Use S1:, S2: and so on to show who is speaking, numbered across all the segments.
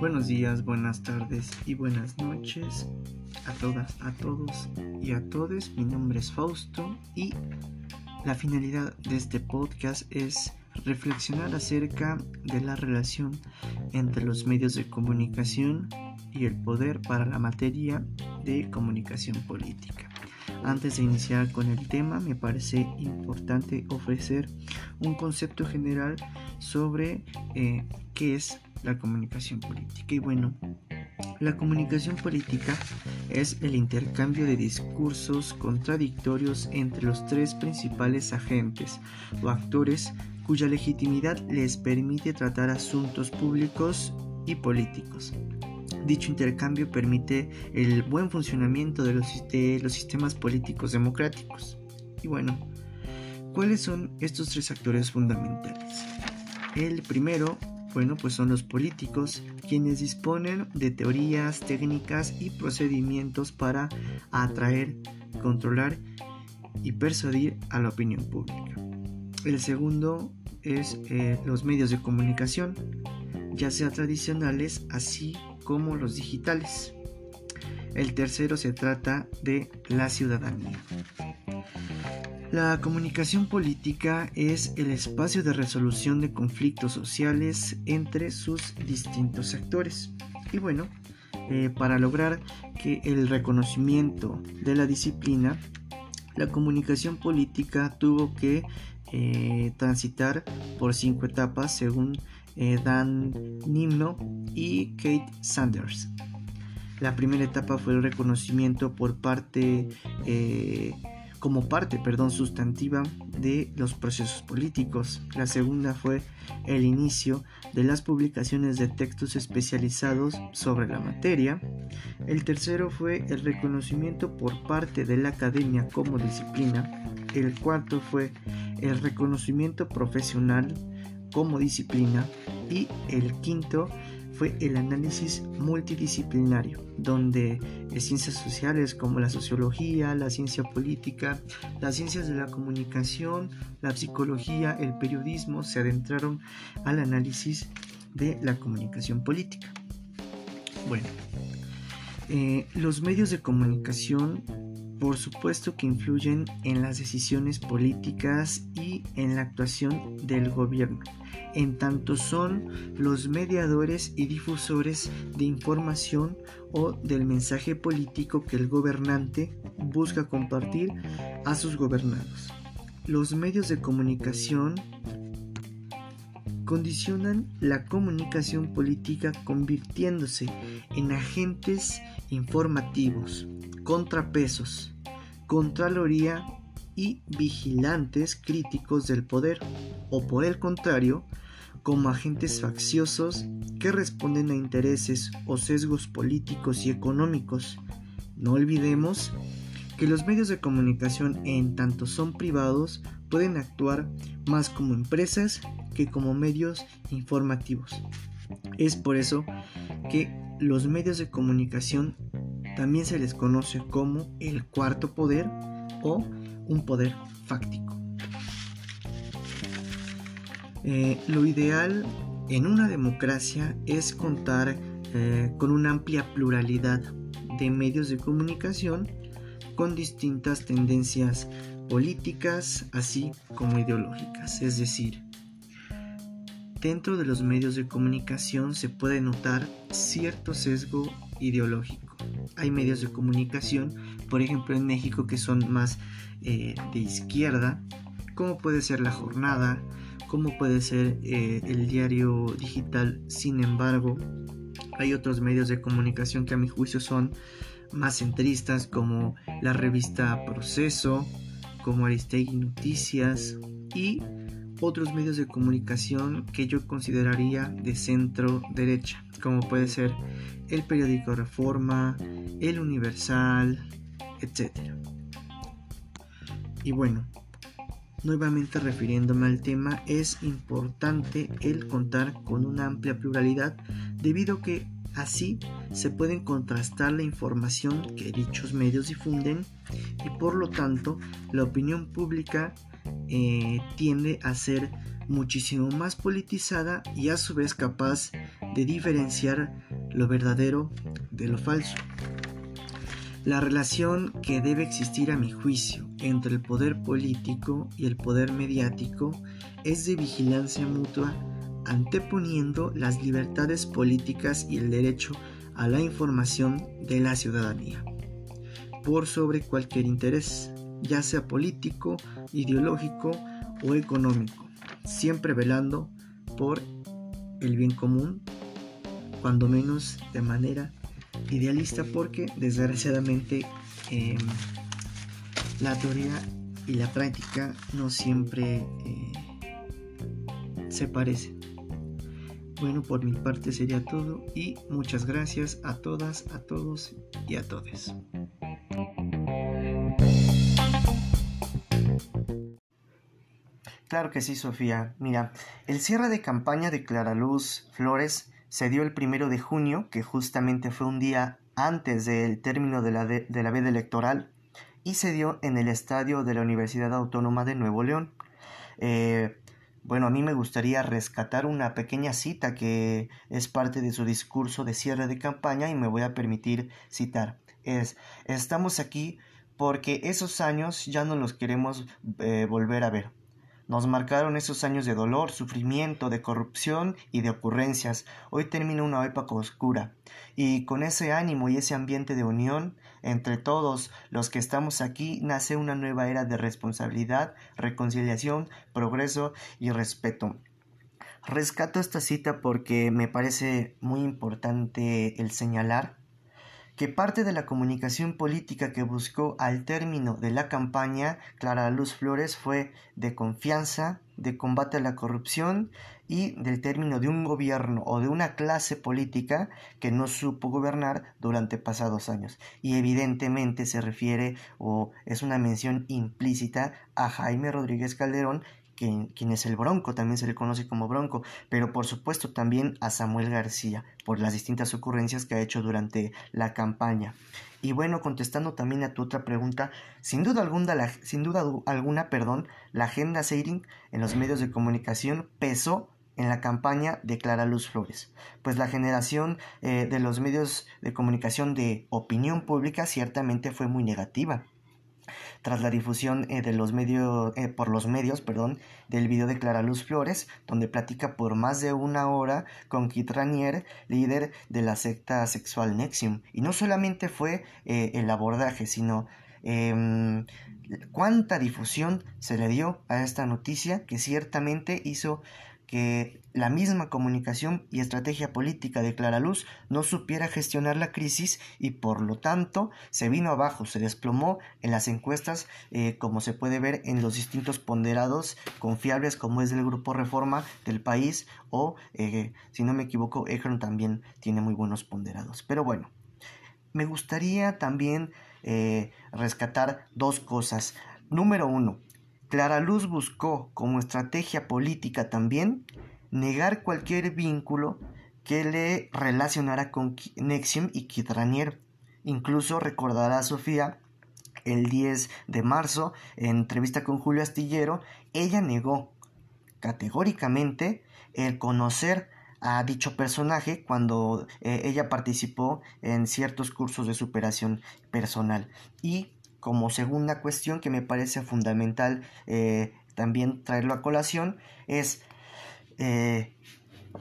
S1: Buenos días, buenas tardes y buenas noches a todas, a todos y a todos. Mi nombre es Fausto y la finalidad de este podcast es reflexionar acerca de la relación entre los medios de comunicación y el poder para la materia de comunicación política. Antes de iniciar con el tema, me parece importante ofrecer un concepto general sobre eh, qué es la comunicación política. Y bueno, la comunicación política es el intercambio de discursos contradictorios entre los tres principales agentes o actores cuya legitimidad les permite tratar asuntos públicos y políticos. Dicho intercambio permite el buen funcionamiento de los, sistemas políticos democráticos. Y bueno, ¿cuáles son estos tres actores fundamentales? El primero, bueno, pues son los políticos, quienes disponen de teorías, técnicas y procedimientos para atraer, controlar y persuadir a la opinión pública. El segundo es eh, los medios de comunicación, ya sea tradicionales así como los digitales. El tercero se trata de la ciudadanía. La comunicación política es el espacio de resolución de conflictos sociales entre sus distintos actores. Y bueno, eh, para lograr que el reconocimiento de la disciplina, la comunicación política tuvo que eh, transitar por cinco etapas según eh, Dan Nimno y Kate Sanders. La primera etapa fue el reconocimiento por parte eh, como parte perdón, sustantiva de los procesos políticos. La segunda fue el inicio de las publicaciones de textos especializados sobre la materia. El tercero fue el reconocimiento por parte de la academia como disciplina. El cuarto fue el reconocimiento profesional como disciplina y el quinto fue el análisis multidisciplinario, donde ciencias sociales como la sociología, la ciencia política, las ciencias de la comunicación, la psicología, el periodismo se adentraron al análisis de la comunicación política. Bueno, eh, los medios de comunicación por supuesto que influyen en las decisiones políticas y en la actuación del gobierno, en tanto son los mediadores y difusores de información o del mensaje político que el gobernante busca compartir a sus gobernados. Los medios de comunicación condicionan la comunicación política convirtiéndose en agentes informativos, contrapesos, contraloría y vigilantes críticos del poder, o por el contrario, como agentes facciosos que responden a intereses o sesgos políticos y económicos. No olvidemos que los medios de comunicación, en tanto son privados, pueden actuar más como empresas que como medios informativos. Es por eso que los medios de comunicación también se les conoce como el cuarto poder o un poder fáctico. Eh, lo ideal en una democracia es contar eh, con una amplia pluralidad de medios de comunicación con distintas tendencias políticas así como ideológicas. Es decir, dentro de los medios de comunicación se puede notar cierto sesgo ideológico hay medios de comunicación, por ejemplo en México, que son más eh, de izquierda, como puede ser La Jornada, como puede ser eh, el diario digital. Sin embargo, hay otros medios de comunicación que a mi juicio son más centristas, como la revista Proceso, como Aristegui Noticias y otros medios de comunicación que yo consideraría de centro derecha, como puede ser el periódico Reforma, el Universal, etc. Y bueno, nuevamente refiriéndome al tema, es importante el contar con una amplia pluralidad debido a que así se pueden contrastar la información que dichos medios difunden y por lo tanto la opinión pública eh, tiende a ser muchísimo más politizada y a su vez capaz de diferenciar lo verdadero de lo falso. La relación que debe existir a mi juicio entre el poder político y el poder mediático es de vigilancia mutua anteponiendo las libertades políticas y el derecho a la información de la ciudadanía, por sobre cualquier interés, ya sea político, ideológico o económico, siempre velando por el bien común, cuando menos de manera idealista, porque desgraciadamente em, la teoría y la práctica no siempre eh, se parecen. Bueno, por mi parte sería todo y muchas gracias a todas, a todos y a todos. Claro que sí, Sofía. Mira, el cierre de campaña de Clara Luz Flores se dio el primero de junio, que justamente fue un día antes del término de la, de, la veda electoral, y se dio en el estadio de la Universidad Autónoma de Nuevo León. Eh, bueno, a mí me gustaría rescatar una pequeña cita que es parte de su discurso de cierre de campaña y me voy a permitir citar. Es, estamos aquí porque esos años ya no los queremos eh, volver a ver. Nos marcaron esos años de dolor, sufrimiento, de corrupción y de ocurrencias. Hoy termina una época oscura. Y con ese ánimo y ese ambiente de unión entre todos los que estamos aquí nace una nueva era de responsabilidad, reconciliación, progreso y respeto. Rescato esta cita porque me parece muy importante el señalar que parte de la comunicación política que buscó al término de la campaña Clara Luz Flores fue de confianza, de combate a la corrupción y del término de un gobierno o de una clase política que no supo gobernar durante pasados años. Y evidentemente se refiere o es una mención implícita a Jaime Rodríguez Calderón quien, es el Bronco, también se le conoce como Bronco, pero por supuesto también a Samuel García, por las distintas ocurrencias que ha hecho durante la campaña. Y bueno, contestando también a tu otra pregunta, sin duda alguna, la, sin duda alguna, perdón, la agenda Seiring en los medios de comunicación pesó en la campaña de Clara Luz Flores, pues la generación eh, de los medios de comunicación de opinión pública ciertamente fue muy negativa tras la difusión eh, de los medios, eh, por los medios perdón, del video de Clara Luz Flores, donde platica por más de una hora con Kit Ranier, líder de la secta sexual Nexium. Y no solamente fue eh, el abordaje, sino em, cuánta difusión se le dio a esta noticia que ciertamente hizo que la misma comunicación y estrategia política de Clara Luz no supiera gestionar la crisis y por lo tanto se vino abajo, se desplomó en las encuestas eh, como se puede ver en los distintos ponderados confiables como es del Grupo Reforma del país o eh, si no me equivoco Ecron también tiene muy buenos ponderados. Pero bueno, me gustaría también eh, rescatar dos cosas. Número uno, Clara Luz buscó, como estrategia política también, negar cualquier vínculo que le relacionara con Nexium y Kitranier. Incluso recordará a Sofía el 10 de marzo, en entrevista con Julio Astillero, ella negó categóricamente el conocer a dicho personaje cuando eh, ella participó en ciertos cursos de superación personal y como segunda cuestión que me parece fundamental eh, también traerlo a colación es eh,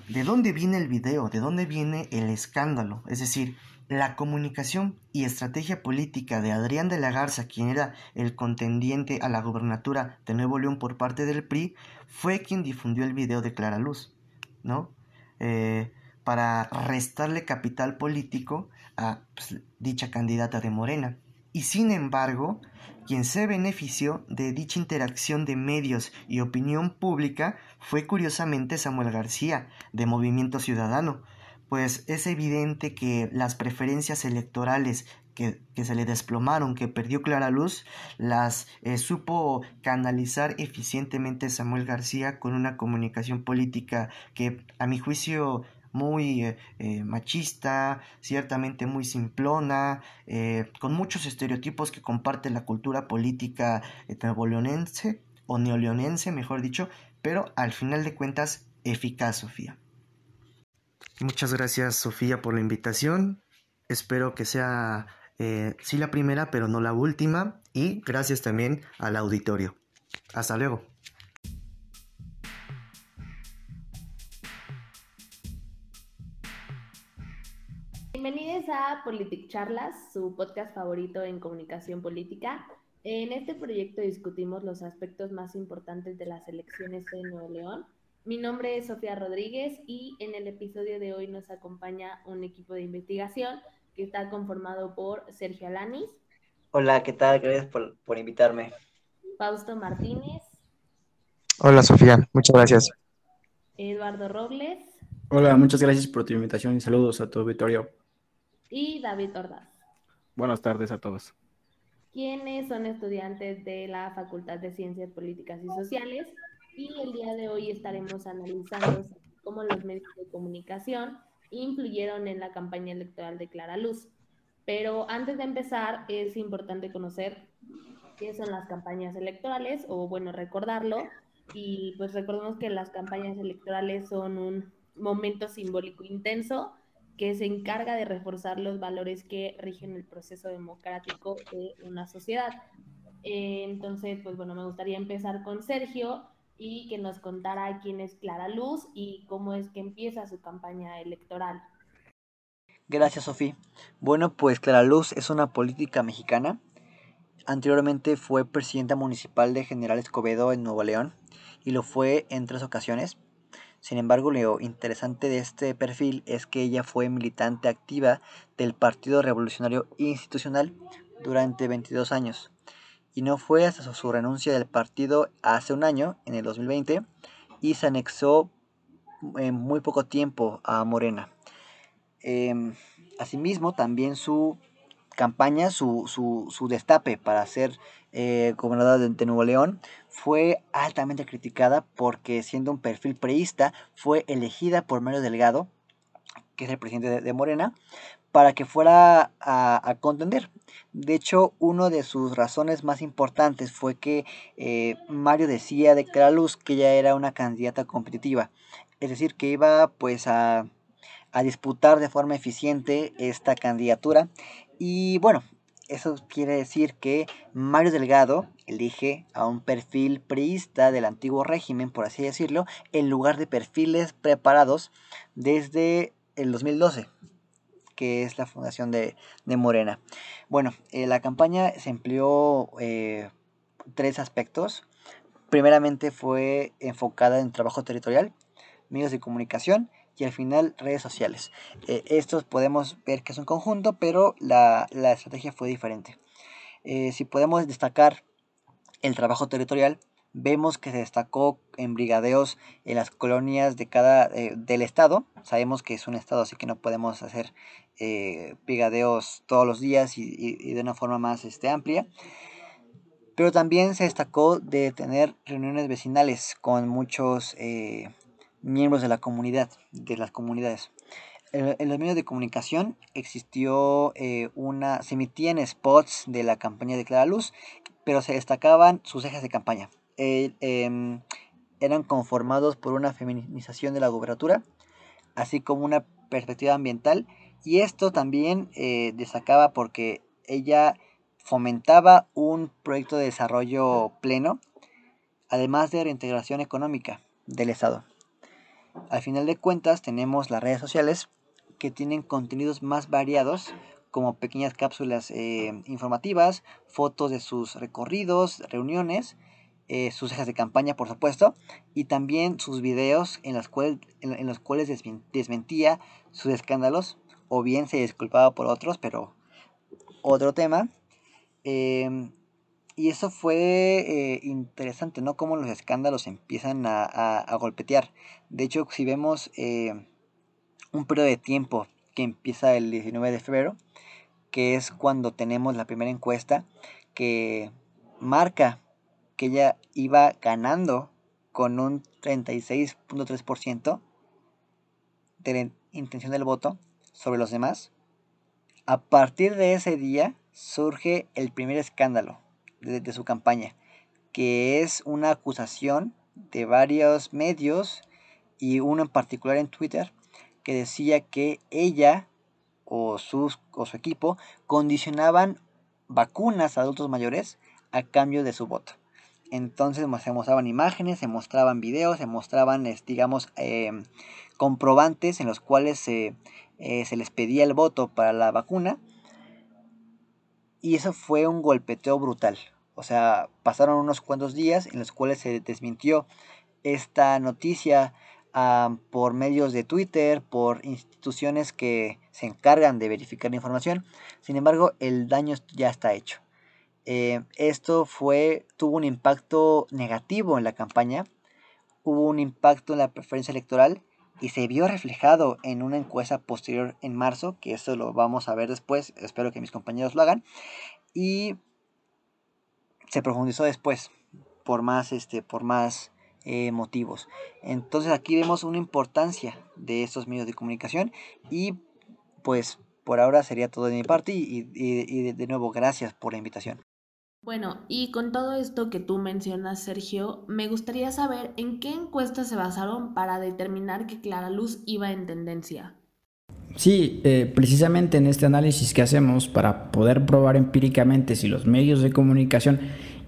S1: de dónde viene el video, de dónde viene el escándalo. Es decir, la comunicación y estrategia política de Adrián de la Garza, quien era el contendiente a la gobernatura de Nuevo León por parte del PRI, fue quien difundió el video de Clara Luz, ¿no? Eh, para restarle capital político a pues, dicha candidata de Morena y sin embargo, quien se benefició de dicha interacción de medios y opinión pública fue curiosamente Samuel García, de Movimiento Ciudadano, pues es evidente que las preferencias electorales que, se le desplomaron, que perdió Clara Luz, las eh, supo canalizar eficientemente Samuel García con una comunicación política que a mi juicio muy eh, eh, machista, ciertamente muy simplona, eh, con muchos estereotipos que comparte la cultura política leonense o neoleonense, mejor dicho, pero al final de cuentas eficaz, Sofía. Muchas gracias, Sofía, por la invitación. Espero que sea, sí, la primera, pero no la última. Y gracias también al auditorio. Hasta luego.
S2: Bienvenidos a Politic Charlas, su podcast favorito en comunicación política. En este proyecto discutimos los aspectos más importantes de las elecciones de Nuevo León. Mi nombre es Sofía Rodríguez y en el episodio de hoy nos acompaña un equipo de investigación que está conformado por Sergio Alanis.
S3: Hola, ¿qué tal? Gracias por, por invitarme.
S2: Fausto Martínez.
S4: Hola, Sofía. Muchas gracias.
S2: Eduardo Robles.
S5: Hola, muchas gracias por tu invitación y saludos a tu auditorio.
S2: Y David Ordaz.
S6: Buenas tardes a todos
S2: quienes son estudiantes de la Facultad de Ciencias Políticas y Sociales. Y el día de hoy estaremos analizando cómo los medios de comunicación influyeron en la campaña electoral de Clara Luz. Pero antes de empezar, es importante conocer qué son las campañas electorales, o bueno, recordarlo. Y pues recordemos que las campañas electorales son un momento simbólico intenso que se encarga de reforzar los valores que rigen el proceso democrático de una sociedad. Eh, entonces, pues bueno, me gustaría empezar con Sergio y que nos contara quién es Clara Luz y cómo es que empieza su campaña electoral.
S3: Gracias, Sofía. Bueno, pues Clara Luz es una política mexicana. Anteriormente fue presidenta municipal de General Escobedo en Nuevo León y lo fue en tres ocasiones. Sin embargo, lo interesante de este perfil es que ella fue militante activa del Partido Revolucionario Institucional durante 22 años. Y no fue hasta su renuncia del partido hace un año, en el 2020, y se anexó en muy poco tiempo a Morena. Em, asimismo, también su campaña, su, su, su destape para ser eh, gobernadora de, Nuevo León, fue altamente criticada porque siendo un perfil preísta, fue elegida por Mario Delgado, que es el presidente de, Morena, para que fuera a, contender. De hecho, una de sus razones más importantes fue que eh, Mario decía de clara luz que ella era una candidata competitiva, es decir, que iba pues a, a disputar de forma eficiente esta candidatura y bueno, eso quiere decir que Mario Delgado elige a un perfil priista del antiguo régimen, por así decirlo, en lugar de perfiles preparados desde el 2012 que es la fundación de, Morena. Bueno, eh, la campaña se empleó eh, tres aspectos. Primeramente fue enfocada en trabajo territorial, medios de comunicación y al final redes sociales. Eh, estos podemos ver que es un conjunto, pero la, estrategia fue diferente. Eh, si podemos destacar el trabajo territorial, vemos que se destacó en brigadeos en las colonias de cada eh, del estado. Sabemos que es un estado, así que no podemos hacer brigadeos todos los días y, de una forma más este, amplia. Pero también se destacó de tener reuniones vecinales con muchos miembros de la comunidad, de las comunidades. En, los medios de comunicación existió eh, una, se emitían spots de la campaña de Clara Luz, pero se destacaban sus ejes de campaña. Em, eran conformados por una feminización de la gubernatura, así como una perspectiva ambiental, y esto también eh, destacaba porque ella fomentaba un proyecto de desarrollo pleno, además de reintegración económica del Estado. Al final de cuentas tenemos las redes sociales que tienen contenidos más variados como pequeñas cápsulas eh, informativas, fotos de sus recorridos, reuniones, eh, sus ejes de campaña por supuesto, y también sus videos en, los cuales, en, los cuales desmentía sus escándalos o bien se disculpaba por otros, pero otro tema. Em, y eso fue eh, interesante, ¿no? Cómo los escándalos empiezan a, golpetear. De hecho, si vemos eh, un periodo de tiempo que empieza el 19 de febrero, que es cuando tenemos la primera encuesta, que marca que ella iba ganando con un 36.3% de la intención del voto sobre los demás. A partir de ese día surge el primer escándalo de, su campaña, que es una acusación de varios medios y uno en particular en Twitter que decía que ella o, sus, o su equipo condicionaban vacunas a adultos mayores a cambio de su voto. Entonces se mostraban imágenes, se mostraban videos, se mostraban, digamos, em, comprobantes en los cuales se, eh, se les pedía el voto para la vacuna. Y eso fue un golpeteo brutal. O sea, pasaron unos cuantos días en los cuales se desmintió esta noticia por medios de Twitter, por instituciones que se encargan de verificar la información. Sin embargo, el daño ya está hecho. Eh, esto fue, tuvo un impacto negativo en la campaña, hubo un impacto en la preferencia electoral y se vio reflejado en una encuesta posterior en marzo, que eso lo vamos a ver después, espero que mis compañeros lo hagan, y se profundizó después por más, este, por más eh, motivos. Entonces aquí vemos una importancia de estos medios de comunicación y pues por ahora sería todo de mi parte y, y de nuevo gracias por la invitación.
S2: Bueno, y con todo esto que tú mencionas, Sergio, me gustaría saber en qué encuestas se basaron para determinar que Clara Luz iba en tendencia.
S5: Sí, eh, precisamente en este análisis que hacemos para poder probar empíricamente si los medios de comunicación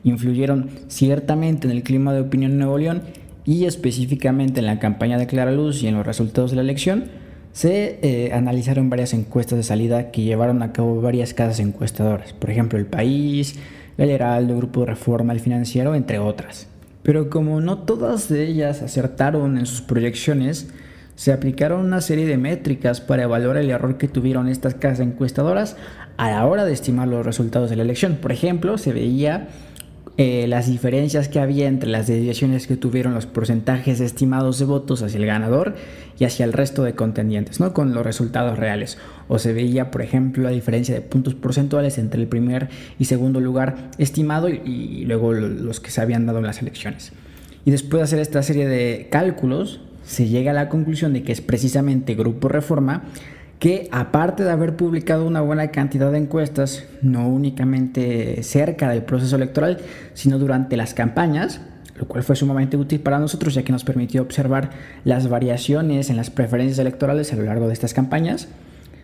S5: influyeron ciertamente en el clima de opinión en Nuevo León y específicamente en la campaña de Clara Luz y en los resultados de la elección, se eh, analizaron varias encuestas de salida que llevaron a cabo varias casas encuestadoras, por ejemplo El País, El Heraldo, Grupo Reforma, El Financiero, entre otras. Pero como no todas de ellas acertaron en sus proyecciones, se aplicaron una serie de métricas para evaluar el error que tuvieron estas casas encuestadoras a la hora de estimar los resultados de la elección. Por ejemplo, se veía eh, las diferencias que había entre las desviaciones que tuvieron los porcentajes estimados de votos hacia el ganador y hacia el resto de contendientes, ¿no? Con los resultados reales. O se veía, por ejemplo, la diferencia de puntos porcentuales entre el primer y segundo lugar estimado y, y luego los que se habían dado en las elecciones. Y después de hacer esta serie de cálculos, se llega a la conclusión de que es precisamente Grupo Reforma que aparte de haber publicado una buena cantidad de encuestas, no únicamente cerca del proceso electoral, sino durante las campañas, lo cual fue sumamente útil para nosotros ya que nos permitió observar las variaciones en las preferencias electorales a lo largo de estas campañas,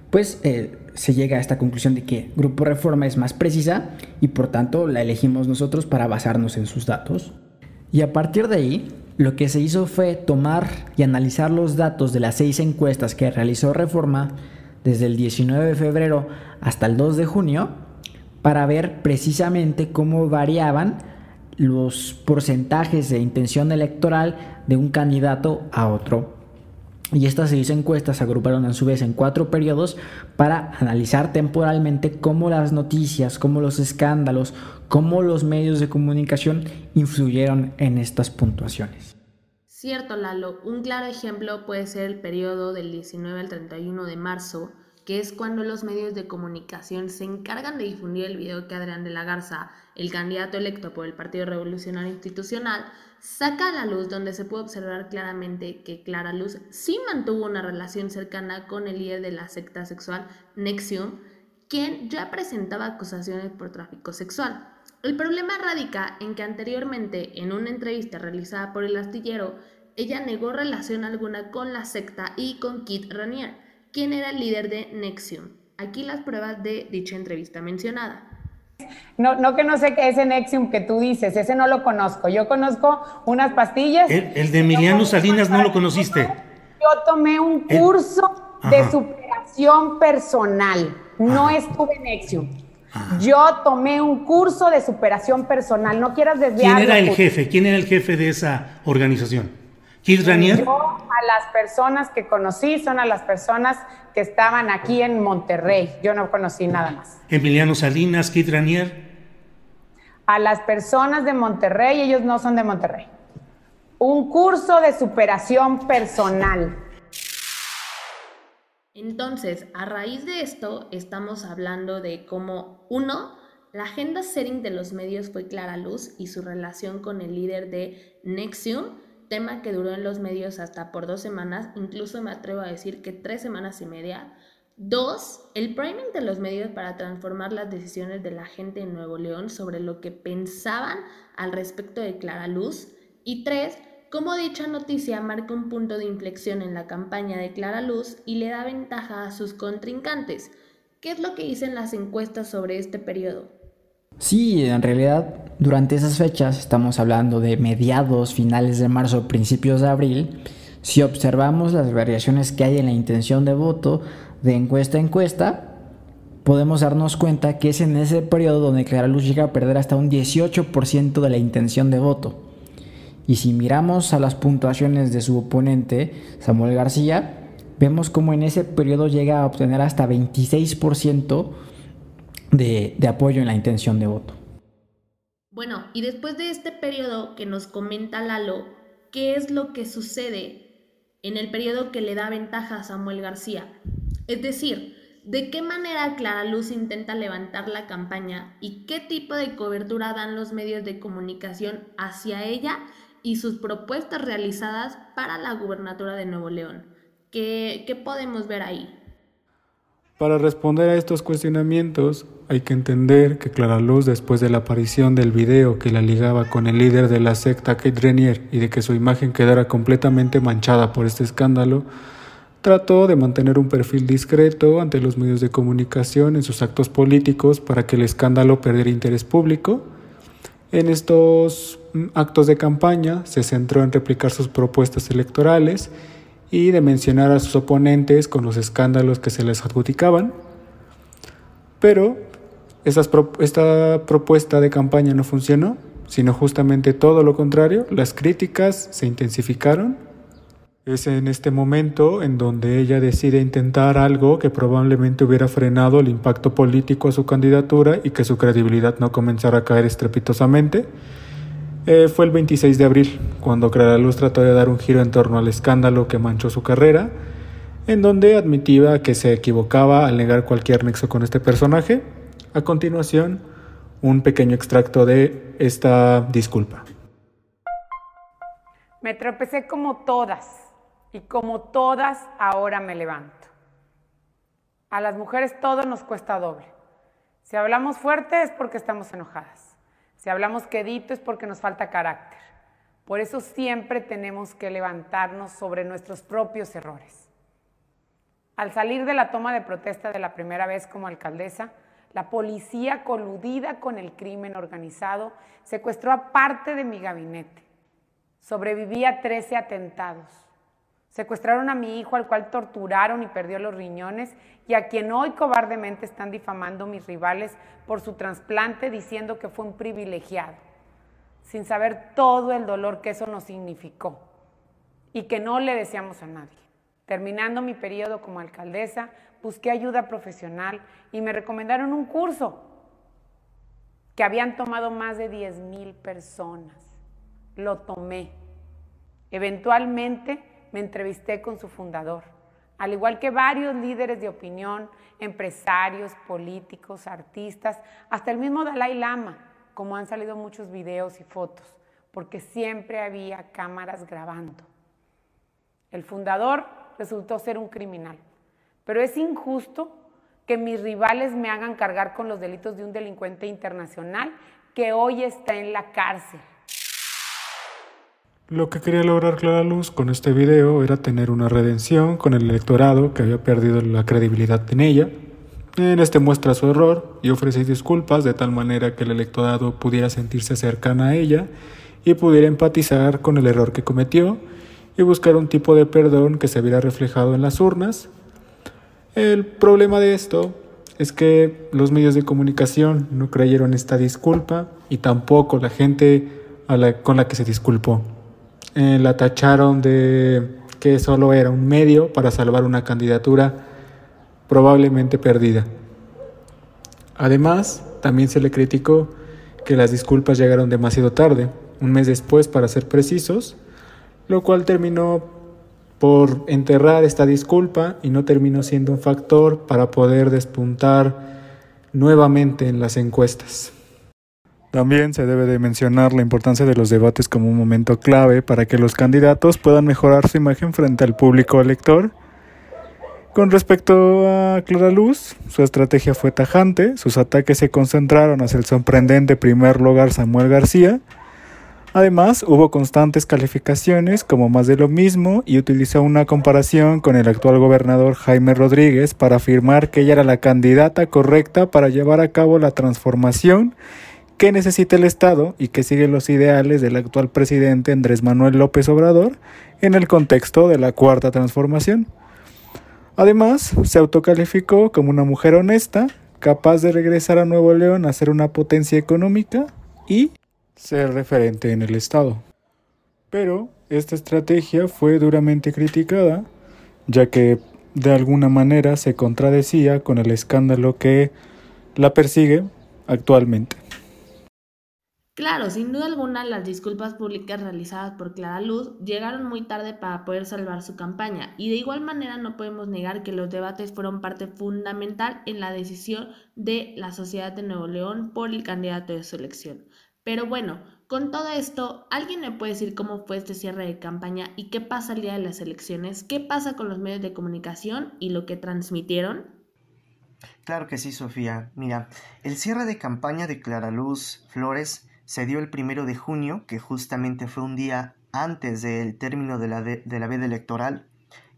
S5: pues eh, se llega a esta conclusión de que Grupo Reforma es más precisa y por tanto la elegimos nosotros para basarnos en sus datos. Y a partir de ahí, lo que se hizo fue tomar y analizar los datos de las seis encuestas que realizó Reforma desde el 19 de febrero hasta el 2 de junio para ver precisamente cómo variaban los porcentajes de intención electoral de un candidato a otro. Y estas seis encuestas se agruparon a su vez en cuatro periodos para analizar temporalmente cómo las noticias, cómo los escándalos, cómo los medios de comunicación influyeron en estas puntuaciones.
S2: Cierto, Lalo. Un claro ejemplo puede ser el periodo del 19 al 31 de marzo, que es cuando los medios de comunicación se encargan de difundir el video que Adrián de la Garza, el candidato electo por el Partido Revolucionario Institucional, saca a la luz donde se puede observar claramente que Clara Luz sí mantuvo una relación cercana con el líder de la secta sexual Nexium, quien ya presentaba acusaciones por tráfico sexual. El problema radica en que anteriormente, en una entrevista realizada por el astillero, ella negó relación alguna con la secta y con Kit Ranier, quien era el líder de Nexium. Aquí las pruebas de dicha entrevista mencionada.
S7: No, no que no sé qué es ese Nexium que tú dices, ese no lo conozco. Yo conozco unas pastillas.
S8: El, de Emiliano Salinas no lo conociste.
S7: Yo tomé un curso de superación personal. No estuve en Nexium. Yo tomé un curso de superación personal. No quieras desviar.
S8: ¿Quién era el jefe? ¿Quién era el jefe de esa organización? ¿Kid Ranier?
S7: Yo a las personas que conocí son a las personas que estaban aquí en Monterrey. Yo no conocí nada más.
S8: Emiliano Salinas, Kid Ranier.
S7: A las personas de Monterrey, ellos no son de Monterrey. Un curso de superación personal.
S2: Entonces, a raíz de esto, estamos hablando de cómo, uno, la agenda setting de los medios fue Clara Luz y su relación con el líder de Nexium, tema que duró en los medios hasta por dos semanas, incluso me atrevo a decir que tres semanas y media. Dos, el priming de los medios para transformar las decisiones de la gente en Nuevo León sobre lo que pensaban al respecto de Clara Luz. Y tres, cómo dicha noticia marca un punto de inflexión en la campaña de Clara Luz y le da ventaja a sus contrincantes. ¿Qué es lo que dicen las encuestas sobre este periodo?
S5: Sí, en realidad durante esas fechas, estamos hablando de mediados, finales de marzo, principios de abril, si observamos las variaciones que hay en la intención de voto de encuesta a encuesta, podemos darnos cuenta que es en ese periodo donde Clara Luz llega a perder hasta un 18% de la intención de voto. Y si miramos a las puntuaciones de su oponente, Samuel García, vemos como en ese periodo llega a obtener hasta 26% de, de apoyo en la intención de voto.
S2: Bueno, y después de este periodo que nos comenta Lalo, ¿qué es lo que sucede en el periodo que le da ventaja a Samuel García? Es decir, ¿de qué manera Clara Luz intenta levantar la campaña y qué tipo de cobertura dan los medios de comunicación hacia ella y sus propuestas realizadas para la gubernatura de Nuevo León? ¿Qué, qué podemos ver ahí?
S6: Para responder a estos cuestionamientos, hay que entender que Clara Luz, después de la aparición del video que la ligaba con el líder de la secta Kate Renier y de que su imagen quedara completamente manchada por este escándalo, trató de mantener un perfil discreto ante los medios de comunicación en sus actos políticos para que el escándalo perdiera interés público. En estos actos de campaña se centró en replicar sus propuestas electorales y de mencionar a sus oponentes con los escándalos que se les adjudicaban. Pero esta propuesta de campaña no funcionó, sino justamente todo lo contrario, las críticas se intensificaron. Es en este momento en donde ella decide intentar algo que probablemente hubiera frenado el impacto político a su candidatura y que su credibilidad no comenzara a caer estrepitosamente. Eh, fue el 26 de abril, cuando Clara Luz trató de dar un giro en torno al escándalo que manchó su carrera, en donde admitía que se equivocaba al negar cualquier nexo con este personaje. A continuación, un pequeño extracto de esta disculpa.
S7: Me tropecé como todas y como todas ahora me levanto. A las mujeres todo nos cuesta doble. Si hablamos fuerte es porque estamos enojadas. Si hablamos quedito es porque nos falta carácter. Por eso siempre tenemos que levantarnos sobre nuestros propios errores. Al salir de la toma de protesta de la primera vez como alcaldesa, la policía coludida con el crimen organizado secuestró a parte de mi gabinete. Sobreviví a 13 atentados. Secuestraron a mi hijo al cual torturaron y perdió los riñones y a quien hoy cobardemente están difamando mis rivales por su trasplante diciendo que fue un privilegiado, sin saber todo el dolor que eso nos significó y que no le deseamos a nadie. Terminando mi periodo como alcaldesa, busqué ayuda profesional y me recomendaron un curso que habían tomado más de 10 mil personas. Lo tomé. Eventualmente me entrevisté con su fundador, al igual que varios líderes de opinión, empresarios, políticos, artistas, hasta el mismo Dalai Lama, como han salido muchos videos y fotos, porque siempre había cámaras grabando. El fundador resultó ser un criminal, pero es injusto que mis rivales me hagan cargar con los delitos de un delincuente internacional que hoy está en la cárcel.
S6: Lo que quería lograr Clara Luz con este video era tener una redención con el electorado que había perdido la credibilidad en ella. En este muestra su error y ofrece disculpas de tal manera que el electorado pudiera sentirse cercana a ella y pudiera empatizar con el error que cometió y buscar un tipo de perdón que se viera reflejado en las urnas. El problema de esto es que los medios de comunicación no creyeron esta disculpa y tampoco la gente con la que se disculpó. Eh, la tacharon de que solo era un medio para salvar una candidatura probablemente perdida. Además, también se le criticó que las disculpas llegaron demasiado tarde, un mes después para ser precisos, lo cual terminó por enterrar esta disculpa y no terminó siendo un factor para poder despuntar nuevamente en las encuestas. También se debe de mencionar la importancia de los debates como un momento clave para que los candidatos puedan mejorar su imagen frente al público elector. Con respecto a Clara Luz, su estrategia fue tajante, sus ataques se concentraron hacia el sorprendente primer lugar Samuel García, Además, hubo constantes calificaciones como más de lo mismo y utilizó una comparación con el actual gobernador Jaime Rodríguez para afirmar que ella era la candidata correcta para llevar a cabo la transformación que necesita el Estado y que sigue los ideales del actual presidente Andrés Manuel López Obrador en el contexto de la cuarta transformación. Además, se autocalificó como una mujer honesta, capaz de regresar a Nuevo León a ser una potencia económica y ser referente en el Estado. Pero esta estrategia fue duramente criticada, ya que de alguna manera se contradecía con el escándalo que la persigue actualmente.
S2: Claro, sin duda alguna las disculpas públicas realizadas por Clara Luz llegaron muy tarde para poder salvar su campaña y de igual manera no podemos negar que los debates fueron parte fundamental en la decisión de la sociedad de Nuevo León por el candidato de su elección. Pero bueno, con todo esto, ¿alguien me puede decir cómo fue este cierre de campaña y qué pasa el día de las elecciones? ¿Qué pasa con los medios de comunicación y lo que transmitieron?
S1: Claro que sí, Sofía. Mira, el cierre de campaña de Clara Luz Flores se dio el primero de junio, que justamente fue un día antes del término de la, de, la veda electoral,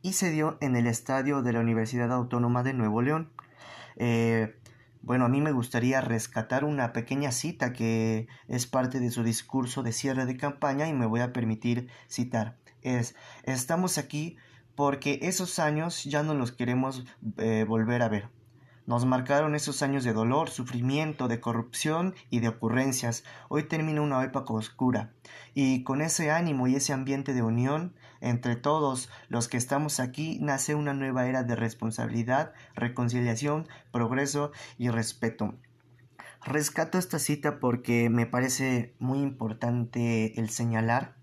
S1: y se dio en el estadio de la Universidad Autónoma de Nuevo León. Eh, bueno, a mí me gustaría rescatar una pequeña cita que es parte de su discurso de cierre de campaña y me voy a permitir citar. Es, estamos aquí porque esos años ya no los queremos eh, volver a ver. Nos marcaron esos años de dolor, sufrimiento, de corrupción y de ocurrencias. Hoy termina una época oscura. Y con ese ánimo y ese ambiente de unión entre todos los que estamos aquí nace una nueva era de responsabilidad, reconciliación, progreso y respeto. Rescato esta cita porque me parece muy importante el señalar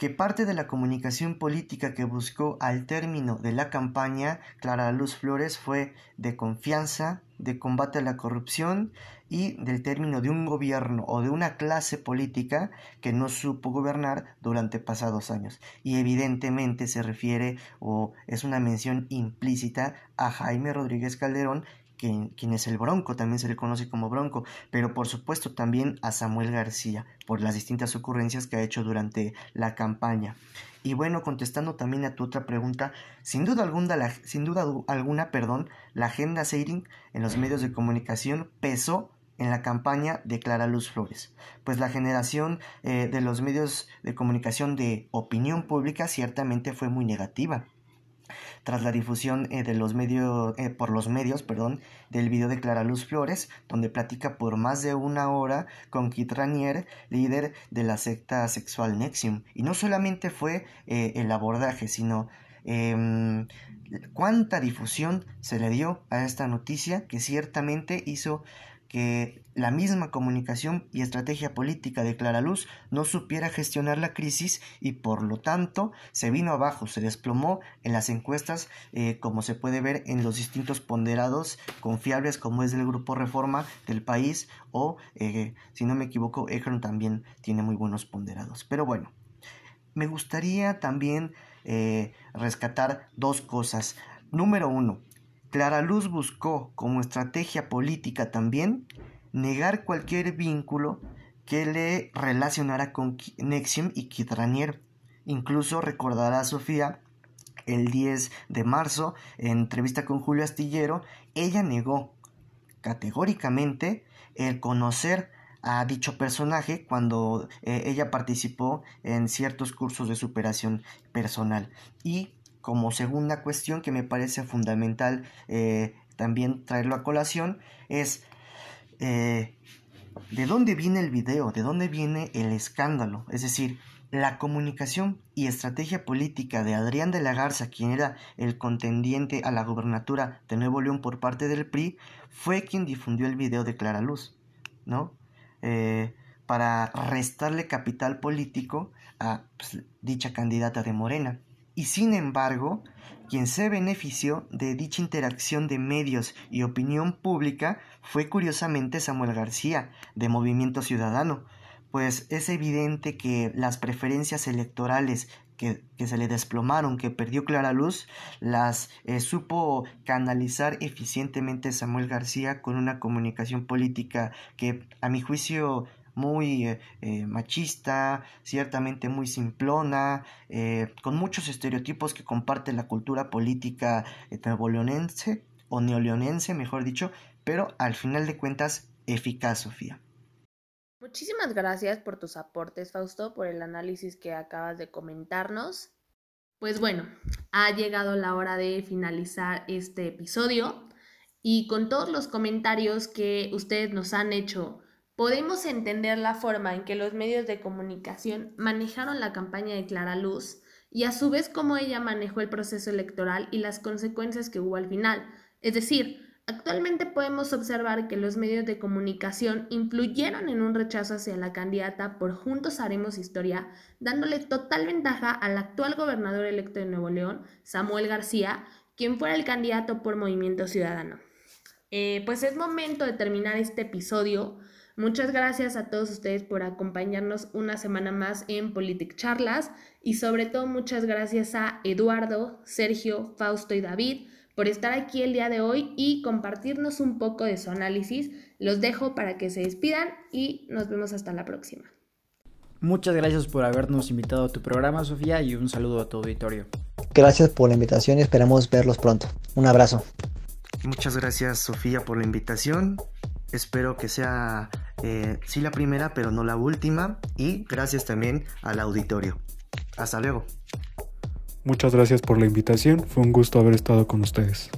S1: que parte de la comunicación política que buscó al término de la campaña Clara Luz Flores fue de confianza, de combate a la corrupción y del término de un gobierno o de una clase política que no supo gobernar durante pasados años. Y evidentemente se refiere o es una mención implícita a Jaime Rodríguez Calderón, quien, es el Bronco, también se le conoce como Bronco, pero por supuesto también a Samuel García, por las distintas ocurrencias que ha hecho durante la campaña. Y bueno, contestando también a tu otra pregunta, sin duda alguna, la, sin duda alguna, perdón, la agenda Seiring en los medios de comunicación pesó en la campaña de Clara Luz Flores, pues la generación eh, de los medios de comunicación de opinión pública ciertamente fue muy negativa tras la difusión eh, de los medios, eh, por los medios perdón, del video de Clara Luz Flores, donde platica por más de una hora con Kit Ranier, líder de la secta sexual Nexium. Y no solamente fue eh, el abordaje, sino em, cuánta difusión se le dio a esta noticia que ciertamente hizo que la misma comunicación y estrategia política de Clara Luz no supiera gestionar la crisis y por lo tanto se vino abajo, se desplomó en las encuestas eh, como se puede ver en los distintos ponderados confiables como es del Grupo Reforma del país o eh, si no me equivoco Ecron también tiene muy buenos ponderados. Pero bueno, me gustaría también eh, rescatar dos cosas. Número uno, Clara Luz buscó, como estrategia política también, negar cualquier vínculo que le relacionara con Nexium y Kitranier. Incluso recordará a Sofía el 10 de marzo, en entrevista con Julio Astillero, ella negó categóricamente el conocer a dicho personaje cuando eh, ella participó en ciertos cursos de superación personal y como segunda cuestión que me parece fundamental eh, también traerlo a colación es eh, de dónde viene el video, de dónde viene el escándalo. Es decir, la comunicación y estrategia política de Adrián de la Garza, quien era el contendiente a la gobernatura de Nuevo León por parte del PRI, fue quien difundió el video de Clara Luz, ¿no? Eh, para restarle capital político a pues, dicha candidata de Morena y sin embargo, quien se benefició de dicha interacción de medios y opinión pública fue curiosamente Samuel García, de Movimiento Ciudadano, pues es evidente que las preferencias electorales que, se le desplomaron, que perdió Clara Luz, las eh, supo canalizar eficientemente Samuel García con una comunicación política que a mi juicio muy eh, eh, machista, ciertamente muy simplona, con muchos estereotipos que comparte la cultura política neoleonense o neoleonense, mejor dicho, pero al final de cuentas eficaz, Sofía.
S2: Muchísimas gracias por tus aportes, Fausto, por el análisis que acabas de comentarnos. Pues bueno, ha llegado la hora de finalizar este episodio y con todos los comentarios que ustedes nos han hecho, podemos entender la forma en que los medios de comunicación manejaron la campaña de Clara Luz y a su vez cómo ella manejó el proceso electoral y las consecuencias que hubo al final. Es decir, Actualmente podemos observar que los medios de comunicación influyeron en un rechazo hacia la candidata por Juntos Haremos Historia, dándole total ventaja al actual gobernador electo de Nuevo León, Samuel García, quien fuera el candidato por Movimiento Ciudadano. Eh, pues es momento de terminar este episodio. Muchas gracias a todos ustedes por acompañarnos una semana más en Politic Charlas y sobre todo muchas gracias a Eduardo, Sergio, Fausto y David por estar aquí el día de hoy y compartirnos un poco de su análisis. Los dejo para que se despidan y nos vemos hasta la próxima.
S5: Muchas gracias por habernos invitado a tu programa, Sofía, y un saludo a tu auditorio.
S3: Gracias por la invitación y esperamos verlos pronto. Un abrazo.
S1: Muchas gracias, Sofía, por la invitación. Espero que sea, eh, sí, la primera, pero no la última. Y gracias también al auditorio. Hasta luego.
S6: Muchas gracias por la invitación, fue un gusto haber estado con ustedes.